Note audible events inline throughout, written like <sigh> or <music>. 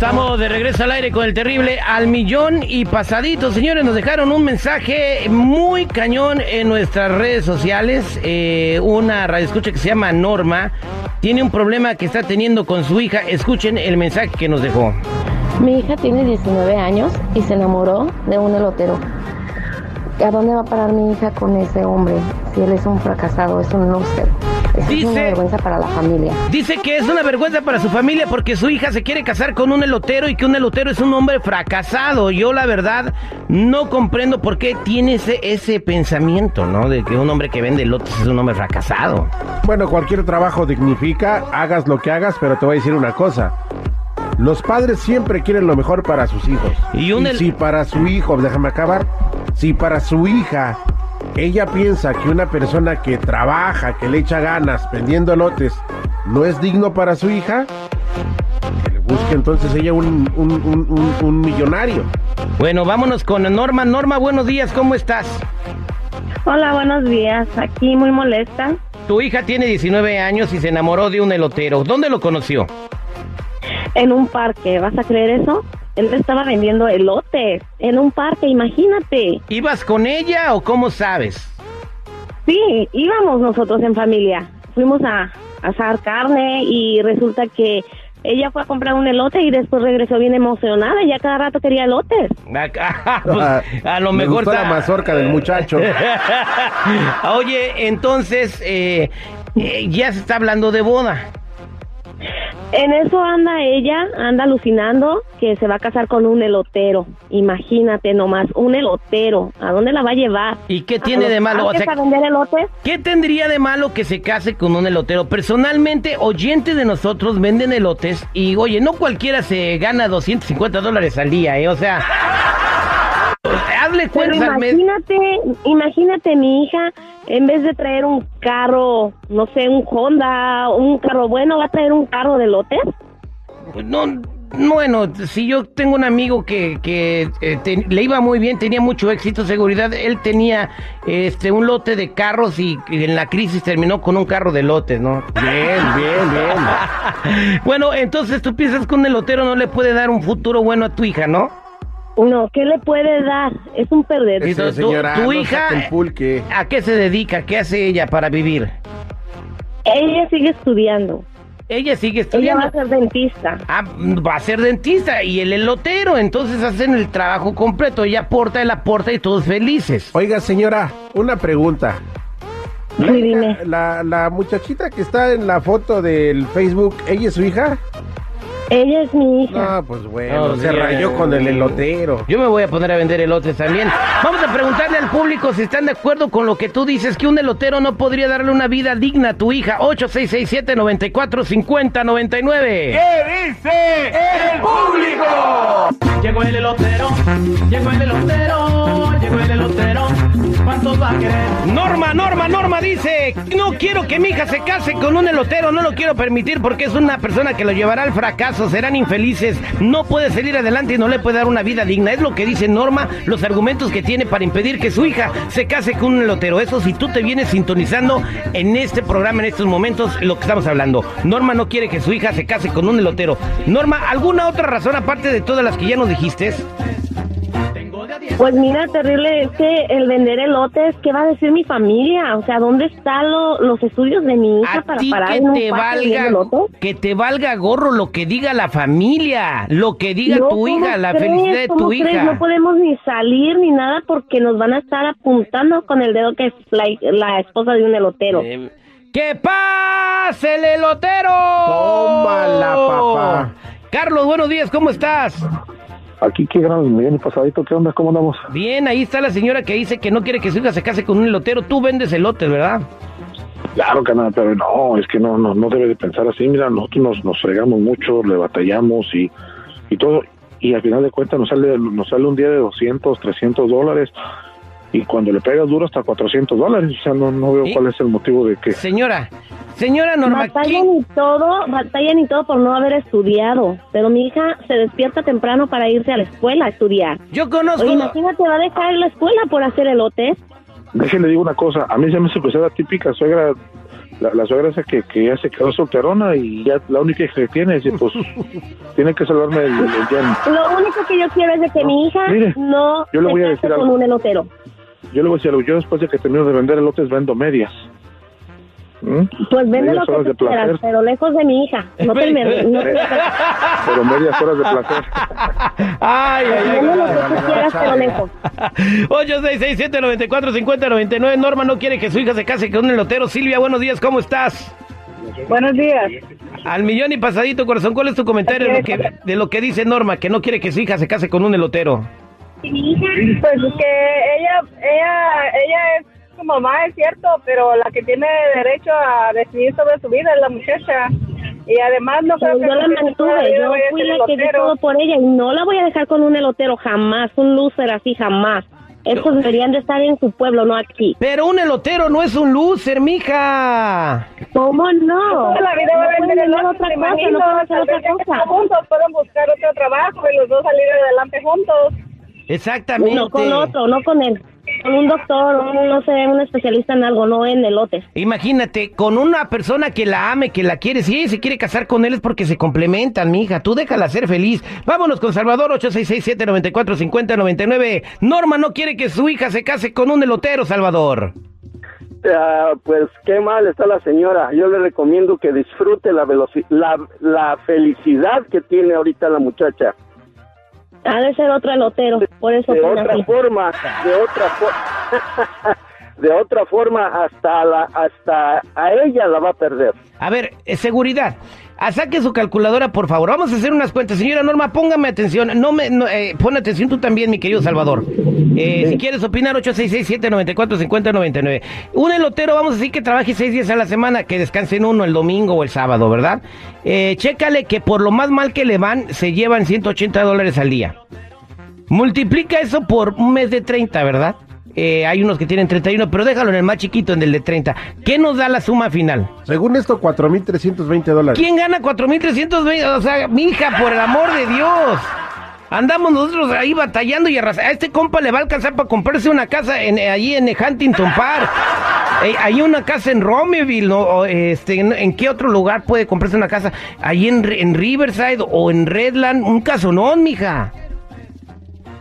Estamos de regreso al aire con el terrible al millón y pasadito. Señores, nos dejaron un mensaje muy cañón en nuestras redes sociales. Eh, una radioescucha que se llama Norma tiene un problema que está teniendo con su hija. Escuchen el mensaje que nos dejó. Mi hija tiene 19 años y se enamoró de un elotero. ¿A dónde va a parar mi hija con ese hombre? Si él es un fracasado, es un loser. Es Dice- una vergüenza para la familia. Dice que es una vergüenza para su familia porque su hija se quiere casar con un elotero y que un elotero es un hombre fracasado. Yo la verdad no comprendo por qué tiene ese, ese pensamiento, ¿no? De que un hombre que vende elotes es un hombre fracasado. Bueno, cualquier trabajo dignifica, hagas lo que hagas, pero te voy a decir una cosa. Los padres siempre quieren lo mejor para sus hijos. Y un el- si para su hijo, déjame acabar, si para su hija ella piensa que una persona que trabaja, que le echa ganas vendiendo lotes, no es digno para su hija, que le busque entonces ella un, un- un- un- un millonario. Bueno, vámonos con Norma. Norma, buenos días, ¿cómo estás? Hola, buenos días. Aquí muy molesta. Tu hija tiene 19 años y se enamoró de un elotero. ¿Dónde lo conoció? En un parque, ¿vas a creer eso? Él me estaba vendiendo elotes en un parque, imagínate. ¿Ibas con ella o cómo sabes? Sí, íbamos nosotros en familia. Fuimos a asar carne y resulta que ella fue a comprar un elote y después regresó bien emocionada. Ya cada rato quería elotes. Acá, <laughs> pues, a lo <laughs> Me mejor gustó la está- mazorca del muchacho. <laughs> Oye, entonces eh, eh, ya se está hablando de boda. En eso anda ella, anda alucinando que se va a casar con un elotero. Imagínate nomás, un elotero. ¿A dónde la va a llevar? ¿Y qué ¿A tiene de malo? O sea, a vender elotes? ¿Qué tendría de malo que se case con un elotero? Personalmente, oyentes de nosotros venden elotes y, oye, no cualquiera se gana 250 dólares al día, ¿eh? O sea, hazle Pero cuentas al mes. imagínate, imagínate mi hija, en vez de traer un carro, no sé, un Honda, un carro bueno, va a traer un carro de lotes. Pues No, bueno, si yo tengo un amigo que, que eh, te- le iba muy bien, tenía mucho éxito, seguridad, él tenía este un lote de carros y en la crisis terminó con un carro de lotes, ¿no? Bien, bien, bien. <laughs> bueno, entonces tú piensas que un elotero no le puede dar un futuro bueno a tu hija, ¿no? No, ¿qué le puede dar? Es un perdedor. Tu- señora, tu no hija- pulque. ¿A qué se dedica? ¿Qué hace ella para vivir? Ella sigue estudiando. Ella sigue Ella estudiando. va a ser dentista. Ah, va a ser dentista y el elotero, entonces hacen el trabajo completo, ella aporta, él aporta y todos felices. Oiga, señora, una pregunta. Sí, dime. La, la muchachita que está en la foto del Facebook, ¿ella es su hija? Ella es mi hija. No, pues bueno, No, se rayó con el elotero. Yo me voy a poner a vender elotes también. Vamos a preguntarle al público si están de acuerdo con lo que tú dices, que un elotero no podría darle una vida digna a tu hija. 8667-945099. ¿Qué dice el público? Llegó el elotero, llegó el elotero, llegó el elotero. Norma, Norma, Norma dice, no quiero que mi hija se case con un elotero, no lo quiero permitir porque es una persona que lo llevará al fracaso, serán infelices, no puede salir adelante y no le puede dar una vida digna. Es lo que dice Norma, los argumentos que tiene para impedir que su hija se case con un elotero. Eso si tú te vienes sintonizando en este programa, en estos momentos, lo que estamos hablando. Norma no quiere que su hija se case con un elotero. Norma, ¿alguna otra razón aparte de todas las que ya nos dijiste? Pues mira, terrible es que el vender elotes, ¿qué va a decir mi familia? O sea, ¿dónde están lo- los estudios de mi hija A para parar que en un te parque valga, que te valga gorro lo que diga la familia, lo que diga No, tu ¿cómo hija, la crees? felicidad de ¿Cómo tu crees? hija. No podemos ni salir ni nada porque nos van a estar apuntando con el dedo que es la, la esposa de un elotero. Eh, ¡Que pase el elotero! Tómala, papá. Carlos, buenos días, ¿cómo estás? Aquí, qué millón y pasadito, ¿qué onda? ¿Cómo andamos? Bien, ahí está la señora que dice que no quiere que su hija se case con un elotero. Tú vendes elotes, ¿verdad? Claro, canal, pero no, es que no, no, no debe de pensar así. Mira, nosotros nos, nos fregamos mucho, le batallamos y, y todo. Y al final de cuentas nos sale, nos sale un día de 200, 300 dólares. Y cuando le pegas duro hasta 400 dólares. O sea, no, no veo ¿Y? cuál es el motivo de que... Señora, señora Norma, Batallan ¿quién- y todo, batallan y todo por no haber estudiado. Pero mi hija se despierta temprano para irse a la escuela a estudiar. yo conozco... Oye, imagínate, va a dejar la escuela por hacer elotes. Déjenle digo una cosa, a mí se me hace que sea la típica suegra, la, la suegra esa que, que ya se quedó solterona y ya la única que tiene es, pues, <laughs> tiene que salvarme el, el. Lo único que yo quiero es de que mi hija Mire, no yo le se voy a decir con algo. un elotero. Yo le voy a decir algo, yo después de que termino de vender elotes vendo medias. ¿Mm? Pues vende lo que tú quieras, pero lejos de mi hija. No te me... No te <laughs> Pero medias horas de placer. <laughs> Ay, ay, ay. vende lo que tú quieras, pero lejos. <laughs> 866-794-5099. Norma no quiere que su hija se case con un elotero. Silvia, buenos días, ¿cómo estás? Buenos días. Al millón y pasadito, corazón, ¿cuál es tu comentario de lo que, de lo que dice Norma, que no quiere que su hija se case con un elotero? Pues que ella, ella, ella es su mamá, es cierto, pero la que tiene derecho a decidir sobre su vida es la muchacha. Y además no creo que yo la mantuve, yo fui la que di todo por ella y no la voy a dejar con un elotero jamás, un loser así jamás. Estos deberían de estar en su pueblo, no aquí. Pero un elotero no es un loser, mija. ¿Cómo no? Toda la vida va a vender elotes, otra cosa, no pueden hacer otra cosa. juntos pueden buscar otro trabajo y los dos salir adelante juntos. Exactamente. No con otro, no con él. Con un doctor, un, no sé, un especialista en algo, no en elotes. Imagínate, con una persona que la ame, que la quiere, si ella se quiere casar con él es porque se complementan, mija. Tú déjala ser feliz. Vámonos con Salvador, 866-794-5099. Norma no quiere que su hija se case con un elotero, Salvador. Ah, pues qué mal está la señora. Yo le recomiendo que disfrute la, veloci- la, la felicidad que tiene ahorita la muchacha. Ha de ser otro elotero, por eso De otra así. forma, de otra forma, <laughs> de otra forma hasta la, hasta a ella la va a perder. A ver, eh, seguridad. Ah, saque su calculadora, por favor. Vamos a hacer unas cuentas. Señora Norma, póngame atención. No me, no, eh, pon atención tú también, mi querido Salvador. Eh, Si quieres opinar, 866-794-5099. Un elotero, vamos a decir que trabaje seis días a la semana, que descansen uno el domingo o el sábado, ¿verdad? Eh, chécale que por lo más mal que le van, se llevan 180 dólares al día. Multiplica eso por un mes de 30, ¿verdad? Eh, hay unos que tienen 31, pero déjalo en el más chiquito, en el de 30. ¿Qué nos da la suma final? Según esto, 4.320 dólares. ¿Quién gana 4.320? O sea, mi hija, por el amor de Dios. Andamos nosotros ahí batallando y arrasando. A este compa le va a alcanzar para comprarse una casa en, ahí en Huntington Park. <laughs> Eh, hay una casa en Romeville, ¿no? O, este, ¿en, en qué otro lugar puede comprarse una casa? Ahí en, en Riverside o en Redland. Un casonón, mija.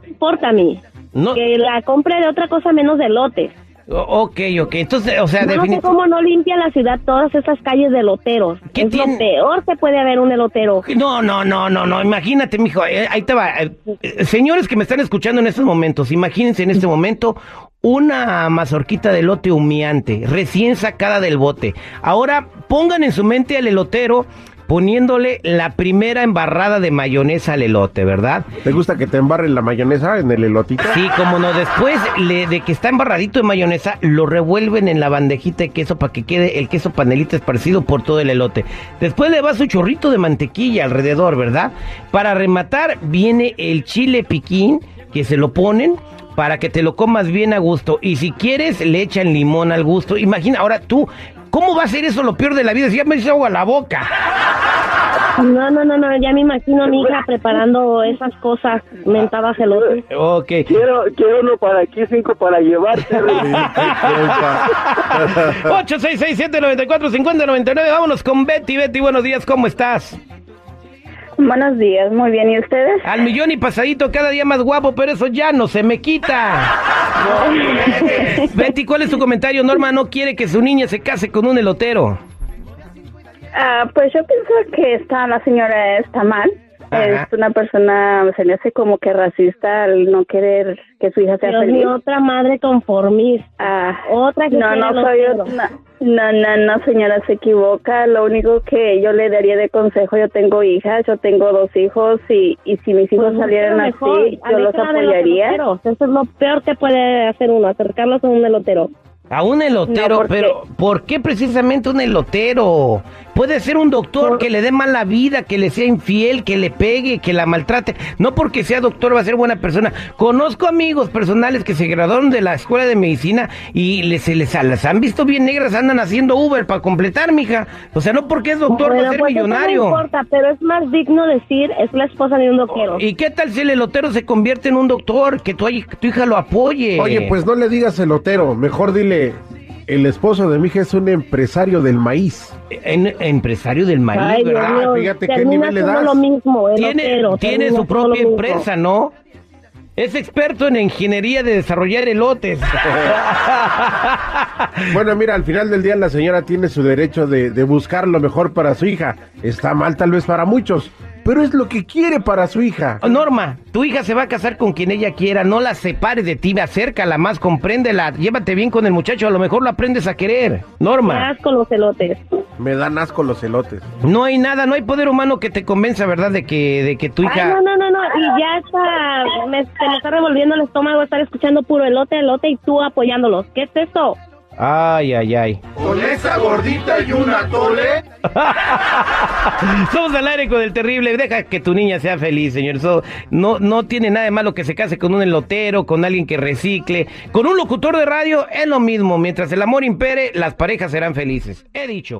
No importa a mí. No. Que la compre de otra cosa menos de lotes. Ok, ok. Entonces, o sea, No sé definitivamente... cómo no limpia la ciudad todas esas calles de loteros. ¿Qué es tiene? lo peor que puede haber un elotero. No, no, no, no, no, imagínate, mijo, eh, ahí te va. eh, eh, señores que me están escuchando en estos momentos, imagínense en este momento una mazorquita de elote humeante, recién sacada del bote. Ahora pongan en su mente al elotero poniéndole la primera embarrada de mayonesa al elote, ¿verdad? ¿Te gusta que te embarren la mayonesa en el elotito? Sí, como no, después le- de que está embarradito de mayonesa, lo revuelven en la bandejita de queso para que quede el queso panelita esparcido por todo el elote. Después le va su chorrito de mantequilla alrededor, ¿verdad? Para rematar viene el chile piquín, que se lo ponen para que te lo comas bien a gusto. Y si quieres, le echan limón al gusto. Imagina, ahora tú, ¿cómo va a ser eso lo peor de la vida? Si ya me hizo agua la boca. No, no, no, no, ya me imagino a mi hija preparando esas cosas mentadas elotes. Ok. Quiero, quiero uno para aquí, cinco para llevarte. <laughs> 866-794-5099. Vámonos con Betty. Betty, buenos días, ¿cómo estás? Buenos días, muy bien. ¿Y ustedes? Al millón y pasadito, cada día más guapo, pero eso ya no se me quita. <laughs> Betty, ¿cuál es tu comentario? Norma no quiere que su niña se case con un elotero. Ah, pues yo pienso que está la señora está mal. Ajá. es una persona, se me hace como que racista al no querer que su hija sea Dios feliz. otra madre conformista. Ah, Otra que no, no soy otra- no, no, no, señora, se equivoca. Lo único que yo le daría de consejo, yo tengo hijas, yo tengo dos hijos y, y si mis hijos Pues, salieran mejor, así, yo los apoyaría. Eso es lo peor que puede hacer uno, acercarlos a un elotero. A un elotero, No, ¿por pero ¿por qué precisamente un elotero? Puede ser un doctor que le dé mala vida, que le sea infiel, que le pegue, que la maltrate. No porque sea doctor va a ser buena persona. Conozco amigos personales que se graduaron de la escuela de medicina y les, se les, las han visto bien negras, andan haciendo Uber para completar, mija. O sea, no porque es doctor va a ser pues millonario. No importa, pero es más digno decir es la esposa de un doquero. ¿Y qué tal si el elotero se convierte en un doctor? Que tu, tu hija lo apoye. Oye, pues no le digas elotero, mejor dile, el esposo de mi hija es un empresario del maíz. En- empresario del maíz, Ay, ¿verdad? fíjate qué nivel le das. lo mismo, tiene, su propia empresa, ¿no? Es experto en ingeniería de desarrollar elotes. <laughs> Bueno, mira, al final del día la señora tiene su derecho de, de buscar lo mejor para su hija. Está mal tal vez para muchos, pero es lo que quiere para su hija. Norma, tu hija se va a casar con quien ella quiera, no la separes de ti, acércala más, compréndela, llévate bien con el muchacho, a lo mejor lo aprendes a querer. Norma, Haz con los elotes. Me dan asco los elotes. no hay nada, no hay poder humano que te convenza, ¿verdad? De que, de que tu Ay, hija... no, no, no, no, y ya está, me, se me está revolviendo el estómago estar escuchando puro elote, elote y tú apoyándolos. ¿Qué es eso? Ay, ay, ay. Con esa gordita y una tole. <laughs> Somos al aire con el terrible. Deja que tu niña sea feliz, señor. Eso no, no tiene nada de malo que se case con un elotero, con alguien que recicle. Con un locutor de radio es lo mismo. Mientras el amor impere, las parejas serán felices. He dicho.